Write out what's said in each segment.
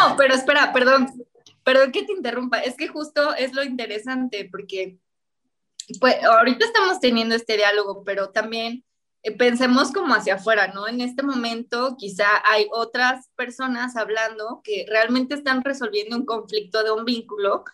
No, pero espera, perdón, perdón que te interrumpa, es que justo es lo interesante porque pues ahorita estamos teniendo este diálogo, pero también eh, pensemos como hacia afuera, ¿no? En este momento quizá hay otras personas hablando que realmente están resolviendo un conflicto de un vínculo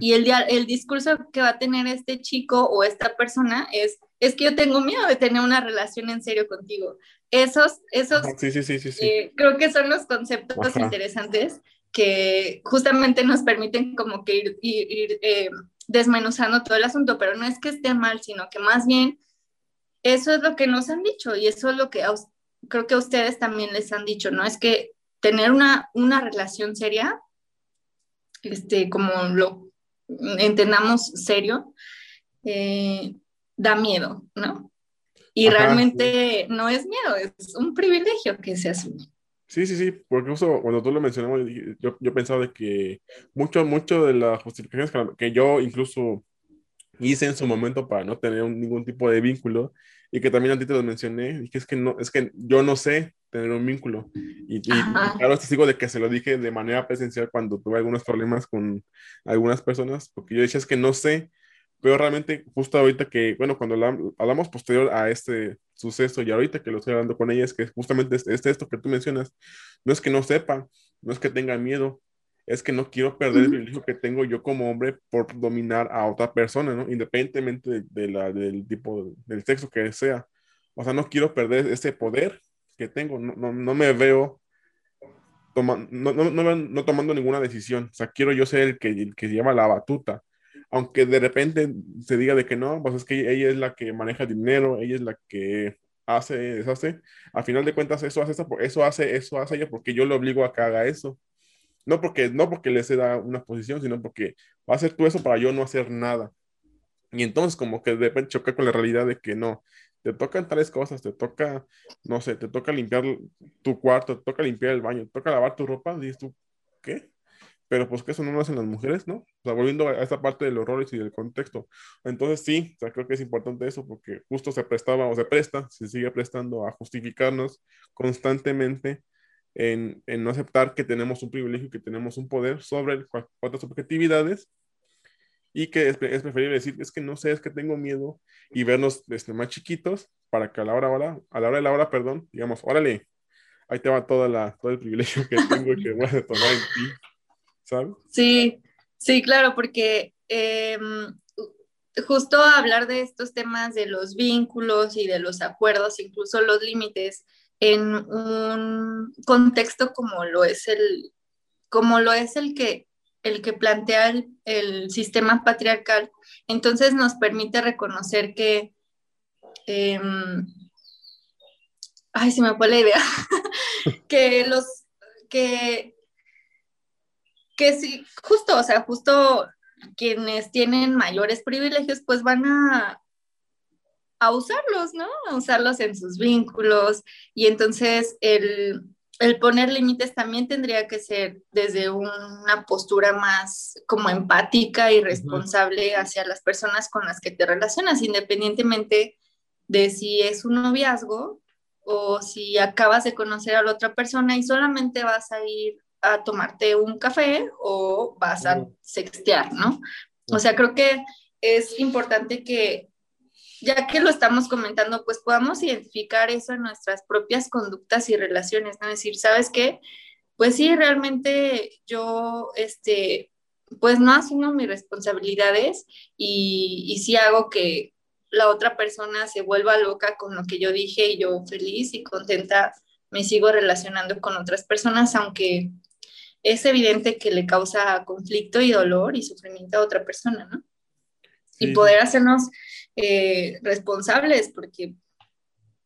y el, el discurso que va a tener este chico o esta persona es, es que yo tengo miedo de tener una relación en serio contigo. Esos, esos, sí, sí, sí, eh, creo que son los conceptos interesantes que justamente nos permiten como que ir, ir, eh, desmenuzando todo el asunto, pero no es que esté mal, sino que más bien eso es lo que nos han dicho y eso es lo que creo que a ustedes también les han dicho, ¿no? Es que tener una, una relación seria, este, como lo entendamos serio, eh, da miedo, ¿no? Y realmente no es miedo, es un privilegio que se asume. Sí, sí, sí, porque incluso cuando tú lo mencionabas, yo, yo pensaba de que mucho, mucho de las justificaciones que yo incluso hice en su momento para no tener ningún tipo de vínculo y que también a ti te lo mencioné, que es que no, es que yo no sé tener un vínculo. Y, y claro, sigo de que se lo dije de manera presencial cuando tuve algunos problemas con algunas personas, porque yo decía es que no sé, pero realmente justo ahorita que, bueno, cuando hablamos posterior a este suceso y ahorita que lo estoy hablando con ella, es que justamente es, es esto que tú mencionas, no es que no sepa, no es que tenga miedo, es que no quiero perder el privilegio que tengo yo como hombre por dominar a otra persona, ¿no? Independientemente de, la, del tipo, del sexo que sea. O sea, no quiero perder ese poder que tengo, no, no, no me veo toma, no, no, no, tomando ninguna decisión. O sea, quiero yo ser el que, el que lleva la batuta. Aunque de repente se diga de que no, pues es que ella es la que maneja dinero, ella es la que hace, deshace. A final de cuentas, eso hace, eso, eso hace, eso hace ella porque yo le obligo a que haga eso. No porque, no porque le da una posición, sino porque va a hacer tú eso para yo no hacer nada. Y entonces como que de repente choca con la realidad de que no, te tocan tales cosas, te toca, no sé, te toca limpiar tu cuarto, te toca limpiar el baño, te toca lavar tu ropa, dices tú, ¿qué? Pero pues que eso no lo hacen las mujeres, ¿no? O sea, volviendo a esta parte de los roles y del contexto. Entonces sí, creo que es importante eso porque justo se prestaba o se presta, se sigue prestando a justificarnos constantemente en, no aceptar que tenemos un privilegio, que tenemos un poder sobre otras subjetividades y que es, preferible decir, es que no sé, es que tengo miedo y vernos desde más chiquitos para que a la hora, hora, a la hora de la hora, perdón, digamos, órale, ahí te va toda la, todo el privilegio que tengo y que voy a tomar en ti, Sí, sí, claro, porque em, justo hablar de estos temas de los vínculos y de los acuerdos, incluso los límites, en un contexto como lo es el, como lo es el que, el que plantea el, sistema patriarcal, entonces nos permite reconocer que, em, ay, se me fue la idea, que los, que, que sí, justo, o sea, justo quienes tienen mayores privilegios, pues van a, a usarlos, ¿no? A usarlos en sus vínculos. Y entonces el, poner límites también tendría que ser desde una postura más como empática y responsable hacia las personas con las que te relacionas, independientemente de si es un noviazgo o si acabas de conocer a la otra persona y solamente vas a ir a tomarte un café o vas a sextear, ¿no? O sea, creo que es importante que ya que lo estamos comentando, pues podamos identificar eso en nuestras propias conductas y relaciones, ¿no? decir, ¿sabes qué? Pues sí, realmente yo, este, pues no asumo mis responsabilidades y, y sí hago que la otra persona se vuelva loca con lo que yo dije y yo feliz y contenta me sigo relacionando con otras personas, aunque es evidente que le causa conflicto y dolor y sufrimiento a otra persona, ¿no? Y poder hacernos eh, responsables, porque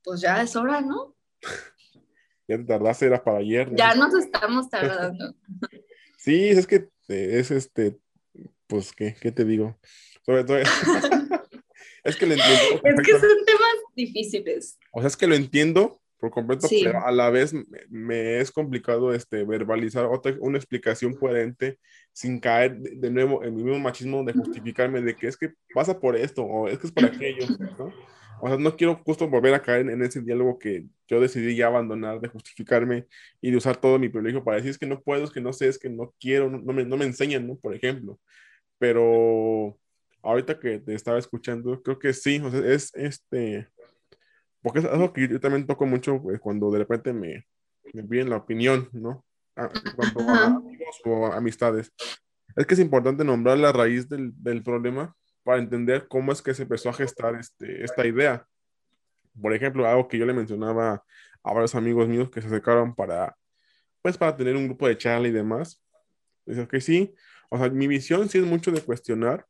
pues ya es hora, ¿no? ya te tardaste, era para ayer. Ya nos estamos tardando. sí, es que es este, pues, ¿qué, qué te digo? Sobre todo... es que lo entiendo. Es que son temas difíciles. O sea, es que lo entiendo, por completo, pero a la vez me, es complicado este, verbalizar otra, una explicación coherente sin caer de, nuevo en mi mismo machismo de justificarme de que es que pasa por esto o es que es por aquello, ¿no? O sea, no quiero justo volver a caer en ese diálogo que yo decidí ya abandonar, de justificarme y de usar todo mi privilegio para decir es que no puedo, es que no sé, es que no quiero, no, me, no me enseñan, ¿no? Por ejemplo. Pero ahorita que te estaba escuchando, creo que sí, o sea, es este, porque es algo que yo también toco mucho pues, cuando de repente me, me piden la opinión, ¿no? A, cuanto a amigos o amistades. Es que es importante nombrar la raíz del, del, problema para entender cómo es que se empezó a gestar este, esta idea. Por ejemplo, algo que yo le mencionaba a varios amigos míos que se acercaron para, pues, para tener un grupo de charla y demás. Dice que sí, o sea, mi visión sí es mucho de cuestionar,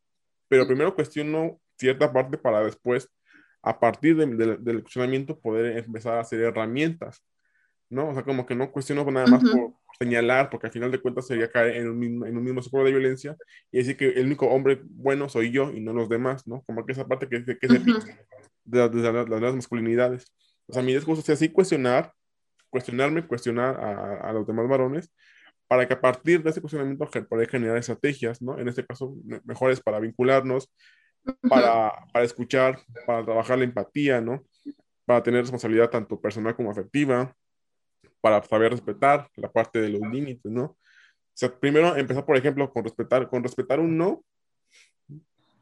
pero primero cuestiono cierta parte para después a partir del cuestionamiento poder empezar a hacer herramientas, ¿no? O sea, como que no cuestiono nada más por, señalar, porque al final de cuentas sería caer en un mismo, en un mismo ciclo de violencia y decir que el único hombre bueno soy yo y no los demás, ¿no? Como que esa parte que, que se de, de, las, las, masculinidades. O sea, mi discurso es así cuestionar, cuestionarme, cuestionar a, a, los demás varones, para que a partir de ese cuestionamiento poder generar estrategias, ¿no? En este caso, mejores para vincularnos, para, para escuchar, para trabajar la empatía, ¿no? Para tener responsabilidad tanto personal como afectiva, para saber respetar la parte de los límites, ¿no? O sea, primero empezar, por ejemplo, con respetar, con respetar un no,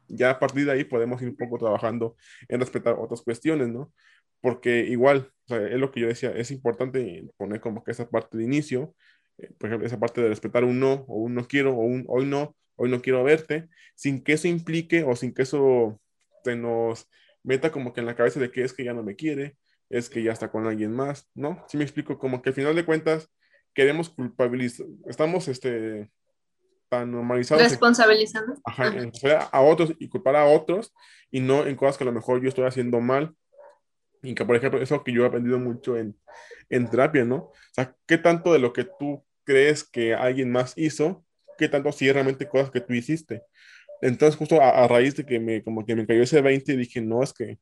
ya a partir de ahí podemos ir un poco trabajando en respetar otras cuestiones, ¿no? Porque igual, es lo que yo decía, es importante poner como que esa parte de inicio, eh, por ejemplo, esa parte de respetar un no, o un no quiero, o un hoy no, hoy no quiero verte, sin que eso implique o sin que eso se nos meta como que en la cabeza de que es que ya no me quiere, es que ya está con alguien más, ¿no? Si me explico, como que al final de cuentas queremos culpabilizar, estamos este, tan normalizados. Responsabilizando. Ajá, a otros y culpar a otros y no en cosas que a lo mejor yo estoy haciendo mal. Y que, por ejemplo, eso que yo he aprendido mucho en, en terapia, ¿no? O sea, ¿qué tanto de lo que tú crees que alguien más hizo qué tanto si realmente cosas que tú hiciste. Entonces, justo a, raíz de que me, como que me cayó ese 20, dije, no, es que,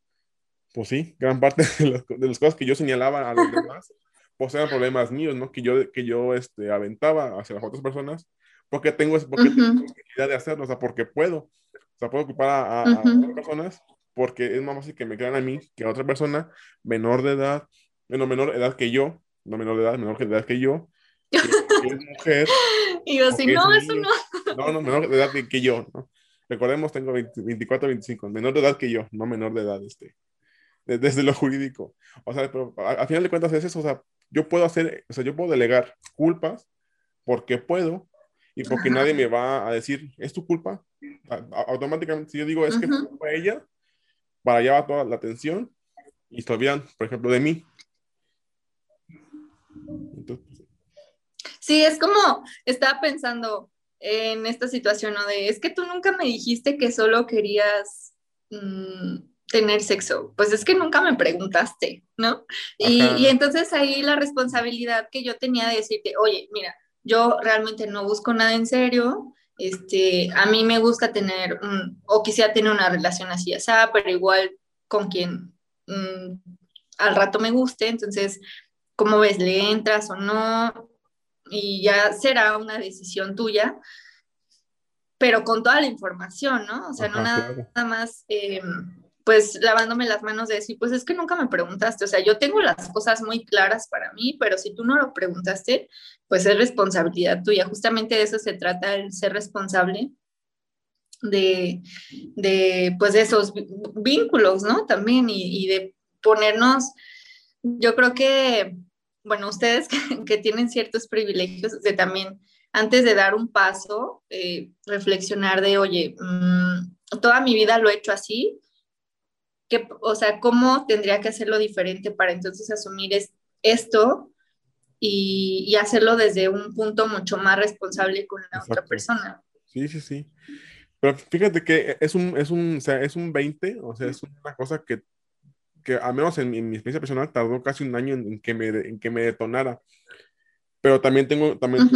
pues sí, gran parte de, las cosas que yo señalaba a los demás, pues eran problemas míos, ¿no? Que yo, que yo este, aventaba hacia las otras personas, porque tengo, porque tengo la posibilidad de hacerlo, o sea, porque puedo. O sea, puedo ocupar a, a, otras personas, porque es más fácil que me crean a mí que a otra persona menor de edad, bueno, menor edad que yo, no menor de edad, menor de edad que yo, que, es mujer, y yo, si no, eso no. No, no, menor de edad que, yo, ¿no? Recordemos, tengo 24, 25, menor de edad que yo, no menor de edad, este, desde lo jurídico. O sea, pero a, final de cuentas es eso, o sea, yo puedo hacer, o sea, yo puedo delegar culpas porque puedo y porque nadie me va a decir, es tu culpa. automáticamente, si yo digo, es que fue ella, para allá va toda la atención y se olvidan, por ejemplo, de mí. Entonces, Sí, es como, estaba pensando en esta situación, ¿no? De, es que tú nunca me dijiste que solo querías mm, tener sexo. Pues es que nunca me preguntaste, ¿no? Y, y, entonces ahí la responsabilidad que yo tenía de decirte, oye, mira, yo realmente no busco nada en serio, este, a mí me gusta tener, o quisiera tener una relación así, así, pero igual con quien mm, al rato me guste, entonces, ¿cómo ves? ¿Le entras o no? Y ya será una decisión tuya, pero con toda la información, ¿no? O sea, no nada, más, eh, pues lavándome las manos de decir, pues es que nunca me preguntaste, o sea, yo tengo las cosas muy claras para mí, pero si tú no lo preguntaste, pues es responsabilidad tuya. Justamente de eso se trata, el ser responsable de, de pues de esos vínculos, ¿no? También y, y de ponernos, yo creo que bueno, ustedes que, tienen ciertos privilegios, de también, antes de dar un paso, eh, reflexionar de, oye, mm, toda mi vida lo he hecho así, que, o sea, ¿cómo tendría que hacerlo diferente para entonces asumir esto y, y, hacerlo desde un punto mucho más responsable con la otra persona? Sí, sí, sí. Pero fíjate que es un, es un, o sea, es un 20, o sea, es una cosa que que al menos en, mi experiencia personal tardó casi un año en, que, me, en que me detonara. Pero también tengo, también,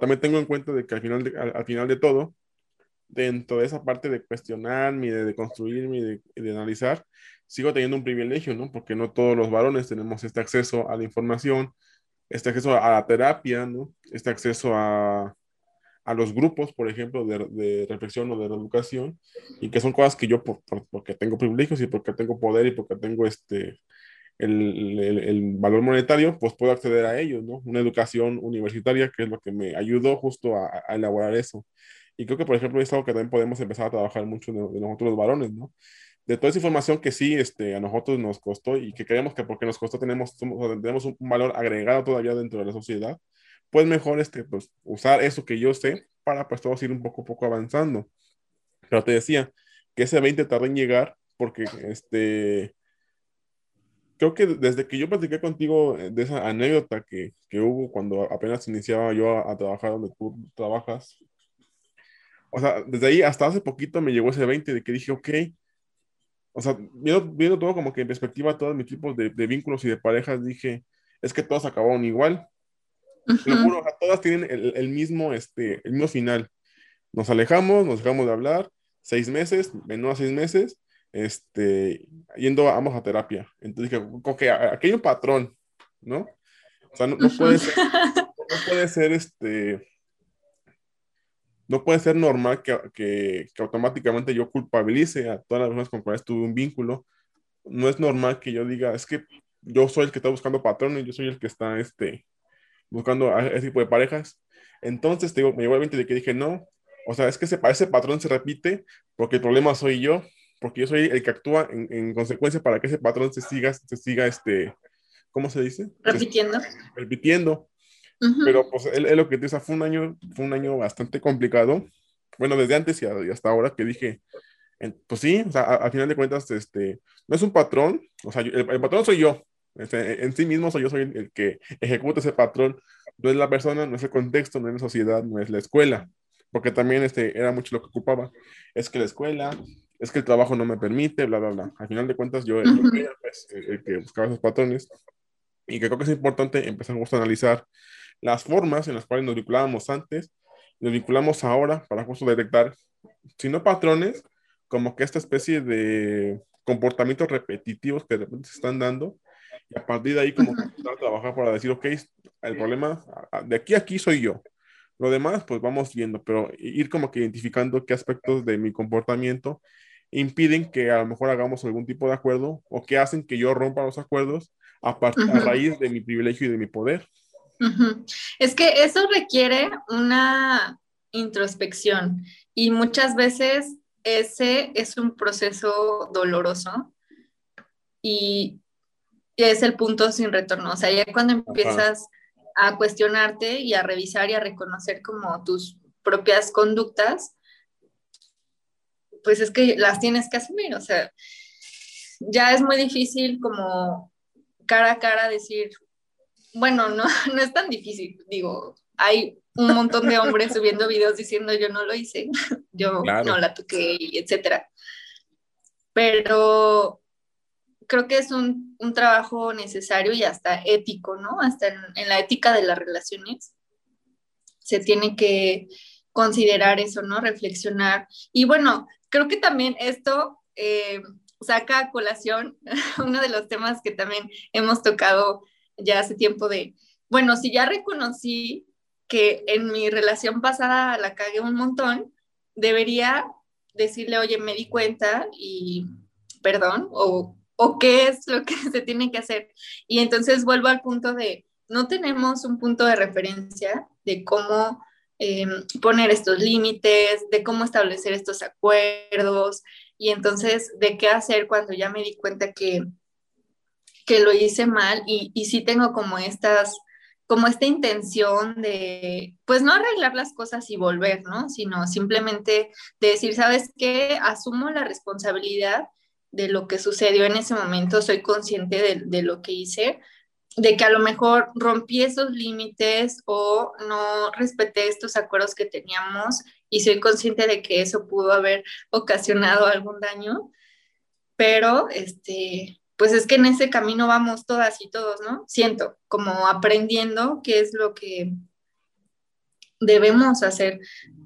también tengo en cuenta de que al final de, al, final de todo, dentro de esa parte de cuestionarme, de, de construirme y de, de, analizar, sigo teniendo un privilegio, ¿no? Porque no todos los varones tenemos este acceso a la información, este acceso a la terapia, ¿no? Este acceso a, a los grupos, por ejemplo, de, de, reflexión o de educación, y que son cosas que yo, por, porque tengo privilegios y porque tengo poder y porque tengo este, el, el, valor monetario, pues puedo acceder a ellos, ¿no? Una educación universitaria, que es lo que me ayudó justo a, a elaborar eso. Y creo que, por ejemplo, es algo que también podemos empezar a trabajar mucho de, de nosotros los varones, ¿no? De toda esa información que sí este, a nosotros nos costó y que creemos que porque nos costó tenemos, tenemos un valor agregado todavía dentro de la sociedad, pues mejor este, pues, usar eso que yo sé para pues todos ir un poco poco avanzando. Pero te decía que ese 20 tardó en llegar porque este, creo que desde que yo platiqué contigo de esa anécdota que, que hubo cuando apenas iniciaba yo a, a, trabajar donde tú trabajas, o sea, desde ahí hasta hace poquito me llegó ese 20 de que dije, ok, o sea, viendo, todo como que en perspectiva, todos mis tipos de, de vínculos y de parejas, dije, es que todos acabaron igual Uh -huh. juro, todas tienen el, el, mismo, este, el mismo final. Nos alejamos, nos dejamos de hablar, seis meses, menos seis meses, este, yendo ambos a terapia. Entonces dije, ok, aquí hay un patrón, ¿no? O sea, no, no puede ser, no puede ser, este, no puede ser normal que, que, que, automáticamente yo culpabilice a todas las personas con las cuales tuve un vínculo. No es normal que yo diga, es que yo soy el que está buscando patrones, yo soy el que está, este, buscando a ese tipo de parejas. Entonces, te digo, me llegó el 20 de que dije, no, o sea, es que ese, ese patrón se repite porque el problema soy yo, porque yo soy el que actúa en, en consecuencia para que ese patrón se siga, se siga, este, ¿cómo se dice? Repitiendo. Se, repitiendo. Uh -huh. Pero pues él, él, lo que dice, fue un año, fue un año bastante complicado. Bueno, desde antes y, hasta ahora que dije, pues sí, o sea, al final de cuentas, este, no es un patrón, o sea, el, el patrón soy yo, este, en sí mismo soy yo soy el, el, que ejecuta ese patrón, no es la persona, no es el contexto, no es la sociedad, no es la escuela, porque también este, era mucho lo que ocupaba, es que la escuela, es que el trabajo no me permite, bla, bla, bla. Al final de cuentas yo, uh -huh. era pues, el, el, que buscaba esos patrones y que creo que es importante empezar a analizar las formas en las cuales nos vinculábamos antes, nos vinculamos ahora para justo detectar, si no patrones, como que esta especie de comportamientos repetitivos que de repente se están dando y a partir de ahí como trabajar para decir, ok, el problema de aquí a aquí soy yo. Lo demás, pues vamos viendo, pero ir como que identificando qué aspectos de mi comportamiento impiden que a lo mejor hagamos algún tipo de acuerdo o que hacen que yo rompa los acuerdos a, part -huh. a raíz de mi privilegio y de mi poder. Es que eso requiere una introspección y muchas veces ese es un proceso doloroso y es el punto sin retorno. O sea, ya cuando empiezas Ajá. a cuestionarte y a revisar y a reconocer como tus propias conductas, pues es que las tienes que asumir. O sea, ya es muy difícil como cara a cara decir, bueno, no, no es tan difícil. Digo, hay un montón de hombres subiendo videos diciendo yo no lo hice, yo claro. no la toqué, etcétera. Pero creo que es un, un, trabajo necesario y hasta ético, ¿no? Hasta en, la ética de las relaciones se tiene que considerar eso, ¿no? Reflexionar. Y bueno, creo que también esto eh, saca a colación uno de los temas que también hemos tocado ya hace tiempo de, bueno, si ya reconocí que en mi relación pasada la cagué un montón, debería decirle, oye, me di cuenta y perdón, o o qué es lo que se tiene que hacer. Y entonces vuelvo al punto de, no tenemos un punto de referencia de cómo eh, poner estos límites, de cómo establecer estos acuerdos y entonces de qué hacer cuando ya me di cuenta que, que lo hice mal y, y sí tengo como estas como esta intención de, pues no arreglar las cosas y volver, ¿no? Sino simplemente de decir, ¿sabes qué? Asumo la responsabilidad de lo que sucedió en ese momento, soy consciente de, de, lo que hice, de que a lo mejor rompí esos límites o no respeté estos acuerdos que teníamos y soy consciente de que eso pudo haber ocasionado algún daño, pero este, pues es que en ese camino vamos todas y todos, ¿no? Siento, como aprendiendo qué es lo que debemos hacer.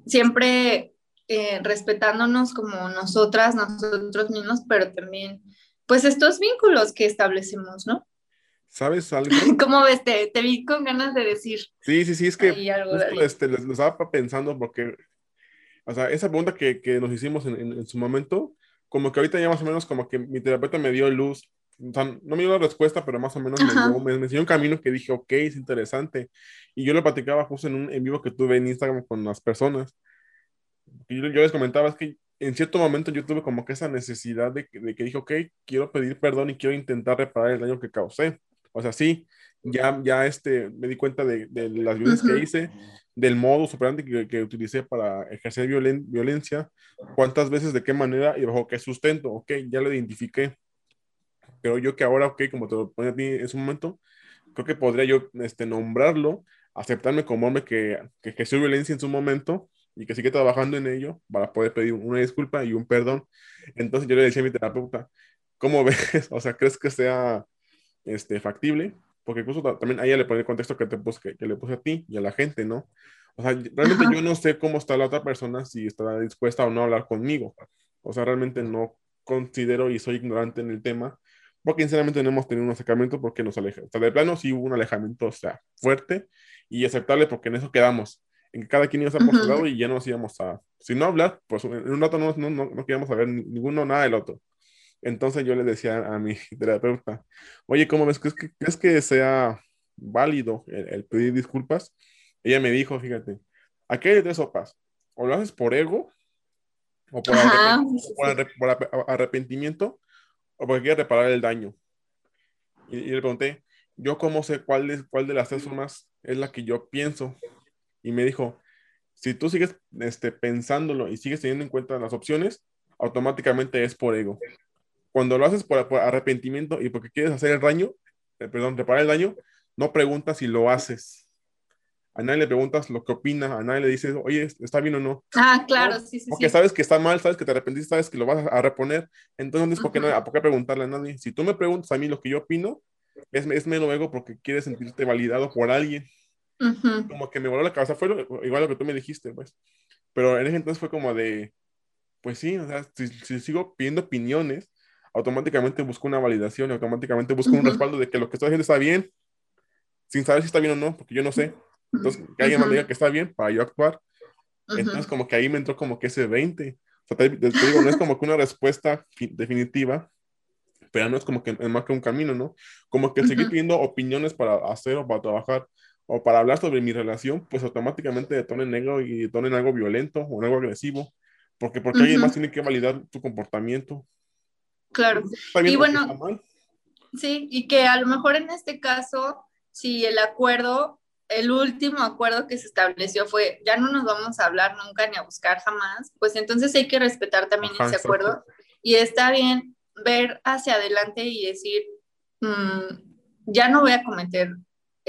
Siempre eh, respetándonos como nosotras, nosotros mismos, pero también pues estos vínculos que establecemos, ¿no? ¿Sabes algo? ¿Cómo ves? Te, vi con ganas de decir. Sí, sí, sí, es que este, les, estaba pensando porque, o sea, esa pregunta que, que nos hicimos en, en, su momento, como que ahorita ya más o menos como que mi terapeuta me dio luz, o sea, no me dio la respuesta, pero más o menos me, dio, me, enseñó un camino que dije, ok, es interesante. Y yo lo platicaba justo en un en vivo que tuve en Instagram con las personas. Yo, yo les comentaba, es que en cierto momento yo tuve como que esa necesidad de, de que dije, ok, quiero pedir perdón y quiero intentar reparar el daño que causé. O sea, sí, ya, ya este, me di cuenta de, de las violencias que hice, del modo operandi que, que, utilicé para ejercer violen, violencia, cuántas veces, de qué manera y bajo qué sustento. Ok, ya lo identifiqué. Pero yo que ahora, ok, como te lo ponía a ti en ese momento, creo que podría yo este, nombrarlo, aceptarme como hombre que, que ejerció violencia en su momento y que sigue trabajando en ello para poder pedir una disculpa y un perdón. Entonces yo le decía a mi terapeuta, ¿cómo ves? O sea, ¿crees que sea este, factible? Porque incluso también a ella le pone el contexto que, te puse, que, le puse a ti y a la gente, ¿no? O sea, realmente yo no sé cómo está la otra persona, si estará dispuesta o no a hablar conmigo. O sea, realmente no considero y soy ignorante en el tema, porque sinceramente no hemos tenido un acercamiento porque nos aleja. O sea, de plano sí hubo un alejamiento, o sea, fuerte y aceptable porque en eso quedamos en que cada quien iba a estar por su lado y ya nos íbamos a, si no hablar, pues en un rato no, no, no, no queríamos saber ninguno nada del otro. Entonces yo le decía a mi terapeuta, oye, ¿cómo ves? ¿Crees que, ¿crees que sea válido el, pedir disculpas? Ella me dijo, fíjate, aquí hay tres sopas, o lo haces por ego, o por, arrepentimiento, o porque quieres reparar el daño. Y, le pregunté, yo cómo sé cuál, es, cuál de las tres formas es la que yo pienso y me dijo, si tú sigues este, pensándolo y sigues teniendo en cuenta las opciones, automáticamente es por ego. Cuando lo haces por, arrepentimiento y porque quieres hacer el daño, eh, perdón, reparar el daño, no preguntas si lo haces. A nadie le preguntas lo que opina, a nadie le dices, oye, ¿está bien o no? Ah, claro, sí, sí. Porque sabes que está mal, sabes que te arrepentiste, sabes que lo vas a reponer. Entonces, ¿por qué, no, ¿por qué preguntarle a nadie? Si tú me preguntas a mí lo que yo opino, es, es menos ego porque quieres sentirte validado por alguien. Como que me voló la cabeza, fue igual lo que tú me dijiste, pues. Pero en ese entonces fue como de, pues sí, o sea, si, sigo pidiendo opiniones, automáticamente busco una validación, automáticamente busco un respaldo de que lo que estoy haciendo está bien, sin saber si está bien o no, porque yo no sé. Entonces, que alguien me diga que está bien para yo actuar. Entonces, como que ahí me entró como que ese 20. O sea, te, digo, no es como que una respuesta definitiva, pero no es como que es más que un camino, ¿no? Como que seguir pidiendo opiniones para hacer o para trabajar o para hablar sobre mi relación, pues automáticamente detonen algo y detonen algo violento o algo agresivo, porque porque alguien más tiene que validar tu comportamiento. Claro. Y bueno, sí, y que a lo mejor en este caso, si el acuerdo, el último acuerdo que se estableció fue, ya no nos vamos a hablar nunca ni a buscar jamás, pues entonces hay que respetar también ese acuerdo y está bien ver hacia adelante y decir, mm, ya no voy a cometer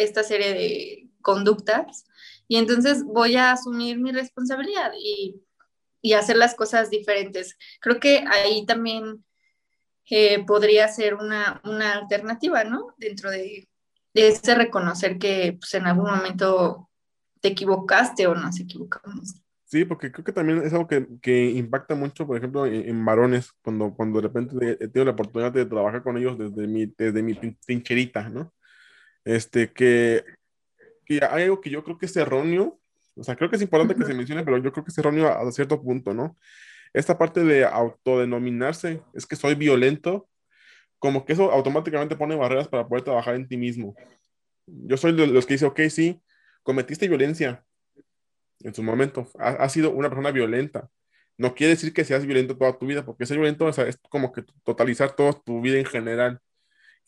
esta serie de conductas y entonces voy a asumir mi responsabilidad y, y hacer las cosas diferentes. Creo que ahí también eh, podría ser una, una, alternativa, ¿no? Dentro de, de ese reconocer que pues, en algún momento te equivocaste o nos equivocamos. Sí, porque creo que también es algo que, que impacta mucho, por ejemplo, en, varones, cuando, cuando de repente he tenido la oportunidad de trabajar con ellos desde mi, desde mi trincherita, ¿no? Este, que, que, hay algo que yo creo que es erróneo, o sea, creo que es importante que se mencione, pero yo creo que es erróneo a, cierto punto, ¿no? Esta parte de autodenominarse, es que soy violento, como que eso automáticamente pone barreras para poder trabajar en ti mismo. Yo soy de los que dice, ok, sí, cometiste violencia en su momento, has ha sido una persona violenta. No quiere decir que seas violento toda tu vida, porque ser violento o sea, es como que totalizar toda tu vida en general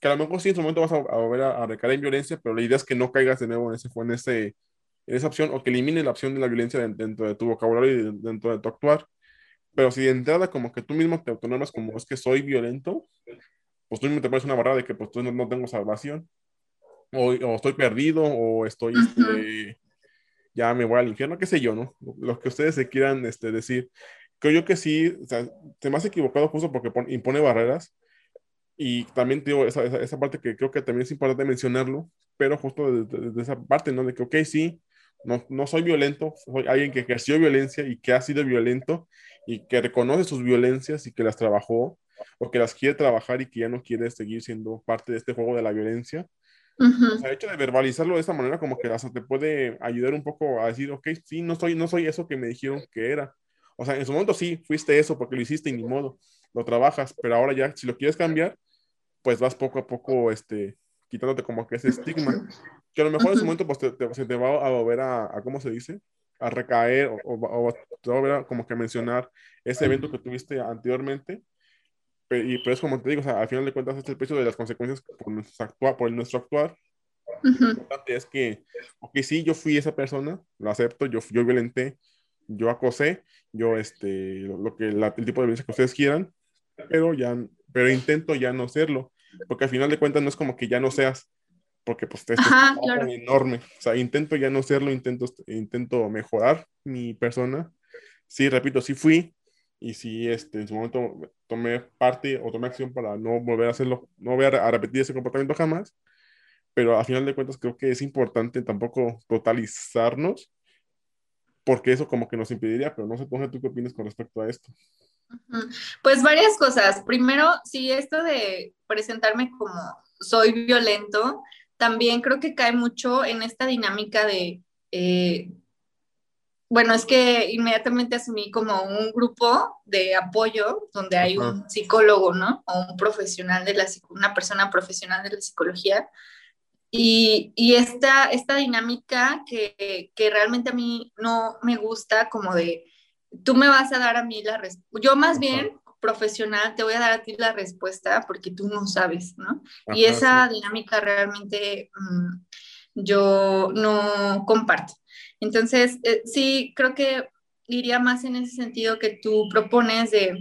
que a lo mejor sí en su momento vas a, volver a, recaer en violencia, pero la idea es que no caigas de nuevo en, ese, en, ese, en esa opción o que elimine la opción de la violencia dentro de tu vocabulario y dentro de tu actuar. Pero si de entrada como que tú mismo te autonomas como es que soy violento, pues tú mismo te pones una barrera de que pues tú no, tengo salvación, o, o, estoy perdido, o estoy, este, ya me voy al infierno, qué sé yo, ¿no? Lo que ustedes se quieran este, decir. Creo yo que sí, o sea, te me has equivocado justo porque impone barreras, y también digo, esa, esa, parte que creo que también es importante mencionarlo, pero justo desde, esa parte, ¿no? De que, ok, sí, no, no soy violento, soy alguien que ejerció violencia y que ha sido violento y que reconoce sus violencias y que las trabajó o que las quiere trabajar y que ya no quiere seguir siendo parte de este juego de la violencia. O sea, el hecho de verbalizarlo de esta manera como que hasta te puede ayudar un poco a decir, ok, sí, no soy, no soy eso que me dijeron que era. O sea, en su momento sí, fuiste eso porque lo hiciste y ni modo, lo trabajas, pero ahora ya, si lo quieres cambiar, pues vas poco a poco, este, quitándote como que ese estigma, que a lo mejor en su momento pues te, se te va a volver a, a, ¿cómo se dice? A recaer o, o, te va a volver a como que mencionar ese evento que tuviste anteriormente, y pero es como te digo, o sea, al final de cuentas este es el peso de las consecuencias por nuestro actuar, por nuestro actuar. Lo importante es que, ok, sí, yo fui esa persona, lo acepto, yo, yo violenté, yo acosé, yo, este, lo, que, la, el tipo de violencia que ustedes quieran, pero ya, pero intento ya no serlo, porque al final de cuentas no es como que ya no seas, porque pues Ajá, es claro. enorme, o sea, intento ya no serlo, intento, intento mejorar mi persona, sí, repito, sí fui, y sí, este, en su momento tomé parte o tomé acción para no volver a hacerlo, no volver a repetir ese comportamiento jamás, pero a final de cuentas creo que es importante tampoco totalizarnos, porque eso como que nos impediría, pero no sé, tú qué opinas con respecto a esto. Pues varias cosas. Primero, sí, esto de presentarme como soy violento, también creo que cae mucho en esta dinámica de eh, bueno, es que inmediatamente asumí como un grupo de apoyo donde hay un psicólogo, ¿no? O un profesional de la, una persona profesional de la psicología. Y, y esta, esta dinámica que, que, realmente a mí no me gusta, como de, tú me vas a dar a mí la respuesta, yo más bien profesional te voy a dar a ti la respuesta porque tú no sabes, ¿no? y esa dinámica realmente mmm, yo no comparto. Entonces, eh, sí, creo que iría más en ese sentido que tú propones de,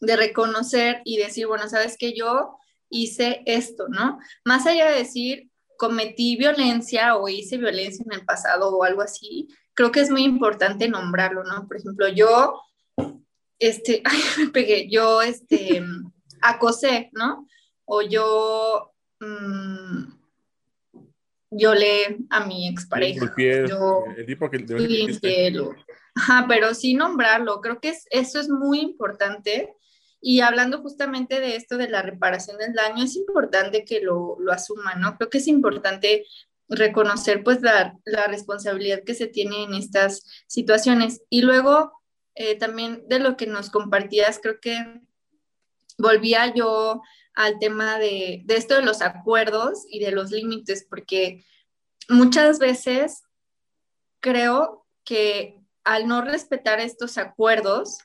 de reconocer y decir, bueno, sabes que yo hice esto, ¿no? Más allá de decir, cometí violencia o hice violencia en el pasado o algo así, creo que es muy importante nombrarlo, ¿no? Por ejemplo, yo, este, ay, me pegué, yo, este, acosé, ¿no? O yo, mmm, violé a mi expareja. Yo el tipo que Ajá, pero sí nombrarlo, creo que es, eso es muy importante. Y hablando justamente de esto de la reparación del daño, es importante que lo, lo asuman, ¿no? Creo que es importante reconocer pues la, la, responsabilidad que se tiene en estas situaciones. Y luego eh, también de lo que nos compartías, creo que volvía yo al tema de, de esto de los acuerdos y de los límites, porque muchas veces creo que al no respetar estos acuerdos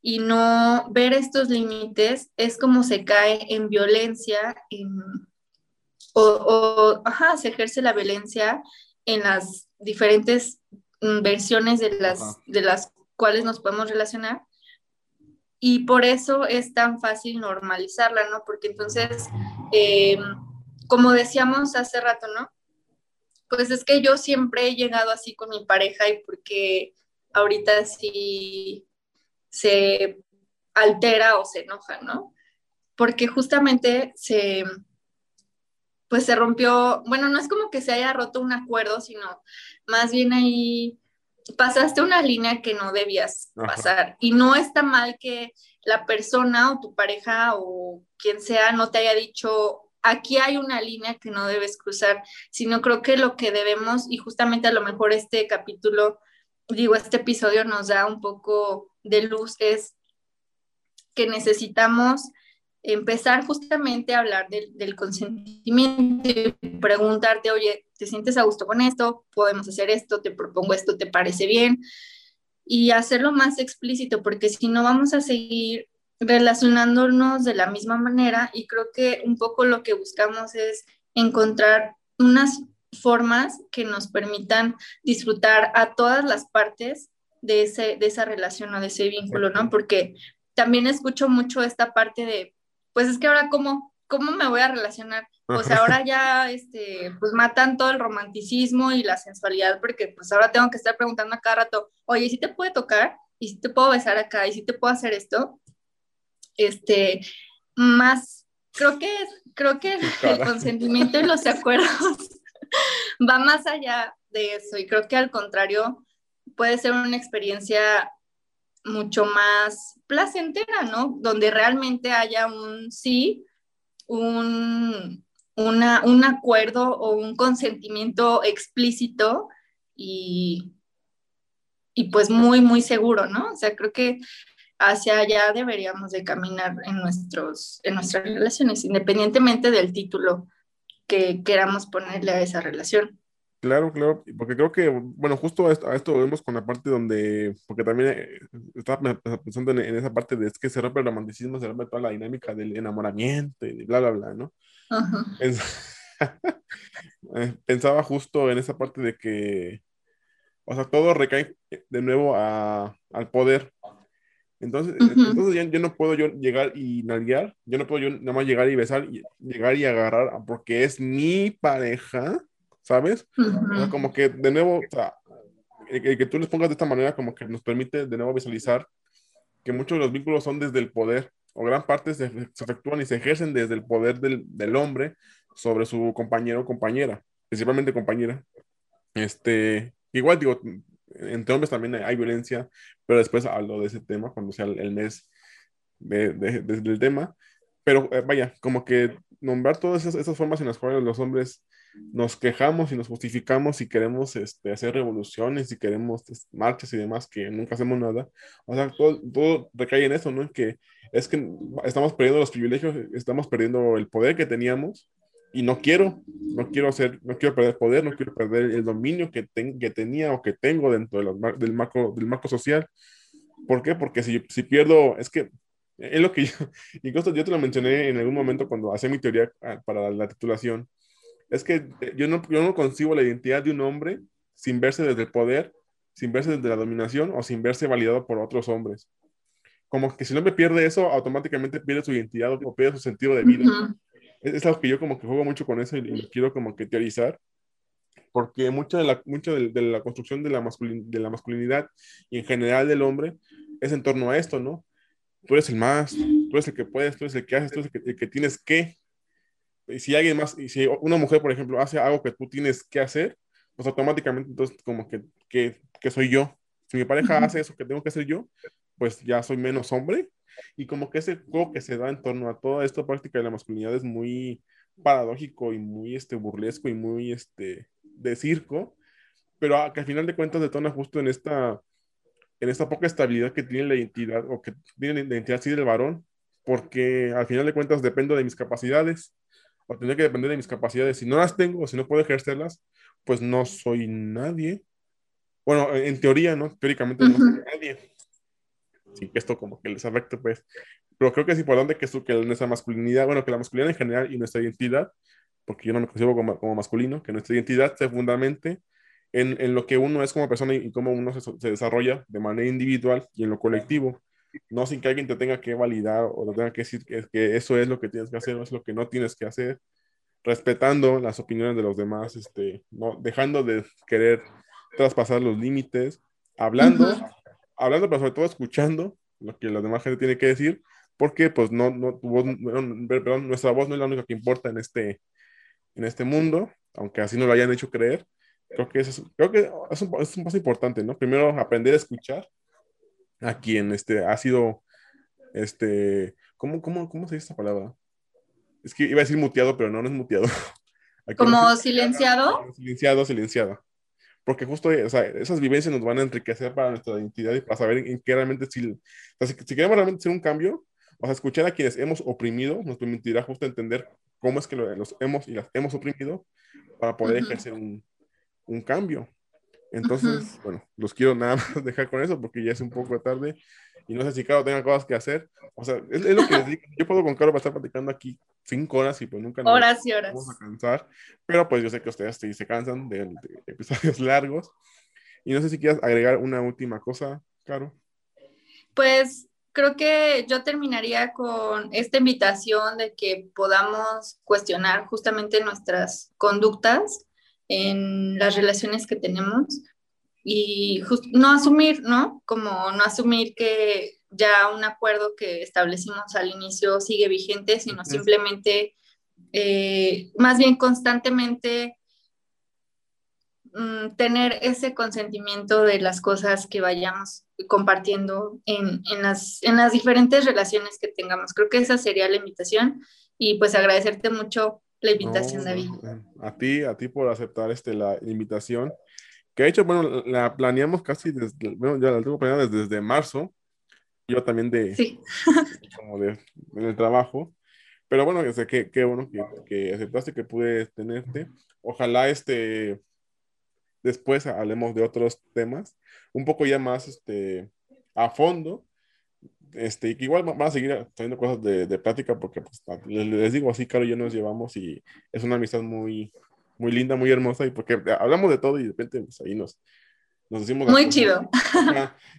y no ver estos límites, es como se cae en violencia, en, o, o ajá, se ejerce la violencia en las diferentes mm, versiones de las, de las cuales nos podemos relacionar y por eso es tan fácil normalizarla, ¿no? Porque entonces, eh, como decíamos hace rato, ¿no? Pues es que yo siempre he llegado así con mi pareja y porque ahorita sí se altera o se enoja, ¿no? Porque justamente se, pues se rompió, bueno, no es como que se haya roto un acuerdo, sino más bien ahí pasaste una línea que no debías pasar. Y no está mal que la persona o tu pareja o quien sea no te haya dicho, aquí hay una línea que no debes cruzar, sino creo que lo que debemos, y justamente a lo mejor este capítulo, digo, este episodio nos da un poco de luz, es que necesitamos empezar justamente a hablar del, del consentimiento y preguntarte, oye, ¿te sientes a gusto con esto? ¿Podemos hacer esto? ¿Te propongo esto? ¿Te parece bien? Y hacerlo más explícito, porque si no vamos a seguir relacionándonos de la misma manera y creo que un poco lo que buscamos es encontrar unas formas que nos permitan disfrutar a todas las partes de, ese, de esa relación o de ese vínculo, ¿no? Porque también escucho mucho esta parte de, pues es que ahora cómo, cómo me voy a relacionar. Pues ahora ya, este, pues matan todo el romanticismo y la sensualidad, porque pues ahora tengo que estar preguntando a cada rato, oye, ¿sí te puede tocar? ¿Y si te puedo besar acá? ¿Y si te puedo hacer esto? Este, más, creo que, creo que el consentimiento y los acuerdos va más allá de eso y creo que al contrario puede ser una experiencia mucho más placentera, ¿no? Donde realmente haya un sí, un, un acuerdo o un consentimiento explícito y, y pues muy, muy seguro, ¿no? O sea, creo que hacia allá deberíamos de caminar en, nuestros, en nuestras relaciones, independientemente del título que queramos ponerle a esa relación. Claro, claro, porque creo que, bueno, justo a esto, vemos con la parte donde, porque también eh, estaba pensando en, esa parte de es que se rompe el romanticismo, se rompe toda la dinámica del enamoramiento y bla, bla, bla, ¿no? Eh, pensaba justo en esa parte de que, o sea, todo recae de nuevo a, al poder. Entonces, entonces ya, yo no puedo yo llegar y nalguear, yo no puedo yo nada más llegar y besar, y, llegar y agarrar porque es mi pareja, ¿sabes? como que de nuevo, o sea, el, que tú les pongas de esta manera como que nos permite de nuevo visualizar que muchos de los vínculos son desde el poder, o gran parte se, efectúan y se ejercen desde el poder del, del hombre sobre su compañero o compañera, principalmente compañera. Este, igual digo, entre hombres también hay violencia, pero después hablo de ese tema cuando sea el mes de, del tema. Pero eh, vaya, como que nombrar todas esas, esas, formas en las cuales los hombres nos quejamos y nos justificamos y queremos este, hacer revoluciones y queremos este, marchas y demás, que nunca hacemos nada. O sea, todo, todo recae en eso, ¿no? Que es que estamos perdiendo los privilegios, estamos perdiendo el poder que teníamos y no quiero, no quiero hacer, no quiero perder poder, no quiero perder el dominio que, que tenía o que tengo dentro del, marco, del marco social. ¿Por qué? Porque si, si pierdo, es que es lo que yo, incluso yo te lo mencioné en algún momento cuando hacía mi teoría ah, para la titulación, es que yo no, yo no concibo la identidad de un hombre sin verse desde el poder, sin verse desde la dominación o sin verse validado por otros hombres. Como que si el hombre pierde eso, automáticamente pierde su identidad o pierde su sentido de vida es, algo que yo como que juego mucho con eso y, quiero como que teorizar, porque mucha de la, mucha de, la construcción de la, de la masculinidad y en general del hombre es en torno a esto, ¿no? Tú eres el más, tú eres el que puedes, tú eres el que haces, tú eres el que, tienes que. Si alguien más, si una mujer, por ejemplo, hace algo que tú tienes que hacer, pues automáticamente entonces como que, que, que soy yo. Si mi pareja hace eso que tengo que hacer yo, pues ya soy menos hombre. Y como que ese juego que se da en torno a toda esta práctica de la masculinidad es muy paradójico y muy este, burlesco y muy este, de circo, pero que al final de cuentas detona justo en esta, en esta poca estabilidad que tiene la identidad o que tiene la identidad así del varón, porque al final de cuentas dependo de mis capacidades o tendría que depender de mis capacidades. Si no las tengo o si no puedo ejercerlas, pues no soy nadie. Bueno, en teoría, ¿no? Teóricamente no soy nadie sí, que esto como que les afecte, pues. Pero creo que es importante que, que nuestra masculinidad, bueno, que la masculinidad en general y nuestra identidad, porque yo no me considero como, como masculino, que nuestra identidad se fundamente en, en, lo que uno es como persona y, cómo uno se, se, desarrolla de manera individual y en lo colectivo, no sin que alguien te tenga que validar o te tenga que decir que, que eso es lo que tienes que hacer o es lo que no tienes que hacer, respetando las opiniones de los demás, este, no, dejando de querer traspasar los límites, hablando, hablando, pero sobre todo escuchando lo que la demás gente tiene que decir, porque pues no, no, tu voz, perdón, nuestra voz no es la única que importa en este, en este mundo, aunque así no lo hayan hecho creer. Creo que, es, creo que es, un, es un paso importante, ¿no? Primero aprender a escuchar a quien este, ha sido, este, ¿cómo, cómo, cómo se dice esta palabra? Es que iba a decir muteado, pero no, no es muteado. ¿Como silenciado? Silenciado, silenciado porque justo o sea, esas vivencias nos van a enriquecer para nuestra identidad y para saber en, qué realmente, si, o sea, si, queremos realmente hacer un cambio, o sea, escuchar a quienes hemos oprimido nos permitirá justo entender cómo es que los hemos y las hemos oprimido para poder ejercer un, un, cambio. Entonces, bueno, los quiero nada más dejar con eso porque ya es un poco tarde y no sé si Caro tenga cosas que hacer. O sea, es, lo que les digo. Yo puedo con Caro estar platicando aquí cinco horas y pues nunca nos horas y horas. vamos a cansar. Pero pues yo sé que ustedes sí se cansan de, episodios largos. Y no sé si quieras agregar una última cosa, Caro. Pues creo que yo terminaría con esta invitación de que podamos cuestionar justamente nuestras conductas en las relaciones que tenemos y no asumir, ¿no? Como no asumir que ya un acuerdo que establecimos al inicio sigue vigente, sino simplemente, eh, más bien constantemente mm, tener ese consentimiento de las cosas que vayamos compartiendo en, en, las, en las diferentes relaciones que tengamos. Creo que esa sería la invitación y pues agradecerte mucho la invitación, David. A ti, a ti por aceptar este, la invitación. Que de hecho, bueno, la planeamos casi desde, bueno, ya la tengo planeada desde, desde marzo. Yo también de, sí. como de, en el trabajo. Pero bueno, que, qué bueno que, que, aceptaste que pude tenerte. Ojalá este, después hablemos de otros temas, un poco ya más este, a fondo, este, que igual van a seguir teniendo cosas de, de plática porque pues, les, digo así, Caro y yo nos llevamos y es una amistad muy, muy linda, muy hermosa y porque hablamos de todo y de repente pues, ahí nos, nos decimos... Muy chido.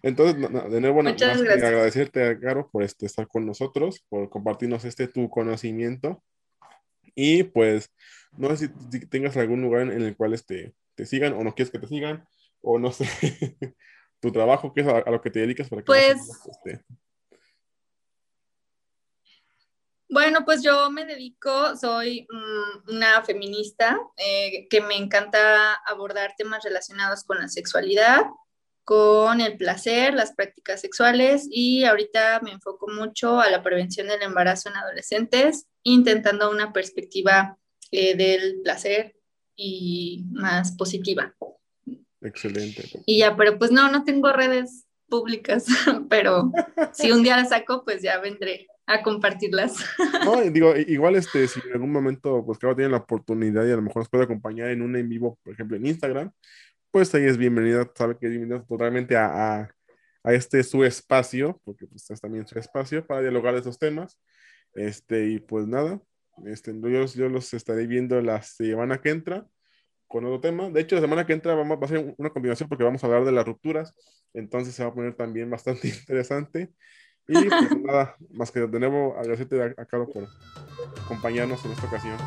Entonces, de nuevo, Muchas gracias. agradecerte, Caro, por este, estar con nosotros, por compartirnos este tu conocimiento y pues no sé si, tengas algún lugar en, el cual este, te sigan o no quieres que te sigan o no sé tu trabajo, qué es a, lo que te dedicas para que pues, este, Bueno, pues yo me dedico, soy mm, una feminista eh, que me encanta abordar temas relacionados con la sexualidad, con el placer, las prácticas sexuales y ahorita me enfoco mucho a la prevención del embarazo en adolescentes, intentando una perspectiva eh, del placer y más positiva. Excelente. Y ya, pero pues no, no tengo redes públicas, pero si un día las saco, pues ya vendré a compartirlas. No, digo, igual este, si en algún momento, pues claro, tienen la oportunidad y a lo mejor nos puede acompañar en un en vivo, por ejemplo, en Instagram, pues ahí es bienvenida, sabe que es bienvenida totalmente a, a, a, este su espacio, porque pues es también su espacio para dialogar de esos temas. Este, y pues nada, este, yo, yo los estaré viendo la semana que entra con otro tema. De hecho, la semana que entra vamos, va a ser una combinación porque vamos a hablar de las rupturas, entonces se va a poner también bastante interesante. Y pues nada, más que nuevo agradecerte a, Carlos por acompañarnos en esta ocasión.